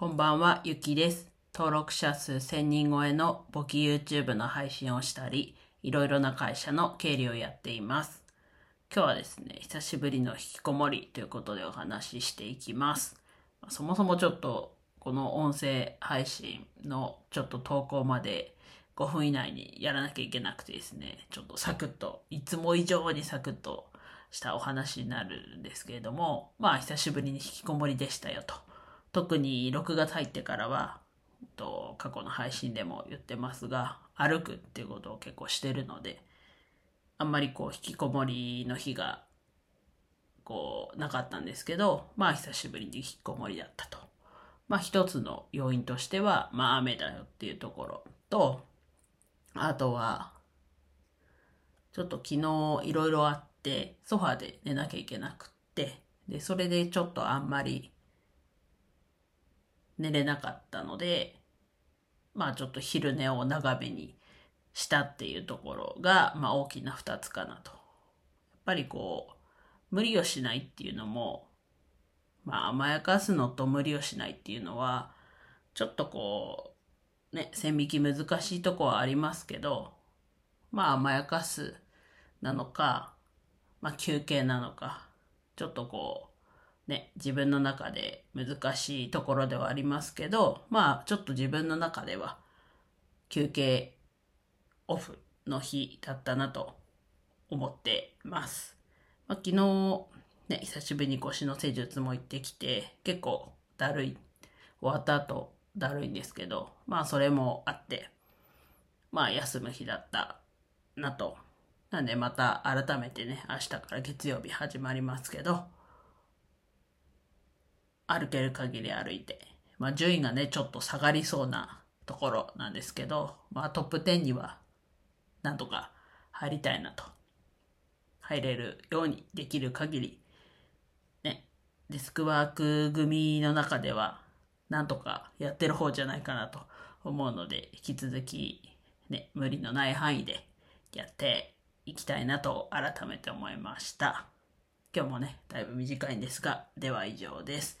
こんばんは、ゆきです。登録者数1000人超えの簿記 YouTube の配信をしたり、いろいろな会社の経理をやっています。今日はですね、久しぶりの引きこもりということでお話ししていきます。そもそもちょっとこの音声配信のちょっと投稿まで5分以内にやらなきゃいけなくてですね、ちょっとサクッと、いつも以上にサクッとしたお話になるんですけれども、まあ久しぶりに引きこもりでしたよと。特に6月入ってからは、と過去の配信でも言ってますが、歩くっていうことを結構してるので、あんまりこう引きこもりの日がこうなかったんですけど、まあ久しぶりに引きこもりだったと。まあ一つの要因としては、まあ雨だよっていうところと、あとは、ちょっと昨日いろいろあって、ソファで寝なきゃいけなくって、で、それでちょっとあんまり寝れなかったので、まあちょっと昼寝を長めにしたっていうところが、まあ大きな二つかなと。やっぱりこう、無理をしないっていうのも、まあ甘やかすのと無理をしないっていうのは、ちょっとこう、ね、線引き難しいとこはありますけど、まあ甘やかすなのか、まあ休憩なのか、ちょっとこう、ね、自分の中で難しいところではありますけど、まあちょっと自分の中では休憩オフの日だったなと思ってます。まあ、昨日、ね、久しぶりに腰の施術も行ってきて、結構だるい。終わった後、だるいんですけど、まあそれもあって、まあ休む日だったなと。なんでまた改めてね、明日から月曜日始まりますけど、歩ける限り歩いて、まあ順位がね、ちょっと下がりそうなところなんですけど、まあトップ10にはなんとか入りたいなと。入れるようにできる限り、ね、デスクワーク組の中では、なんとかやってる方じゃないかなと思うので、引き続き、ね、無理のない範囲でやっていきたいなと改めて思いました。今日もね、だいぶ短いんですが、では以上です。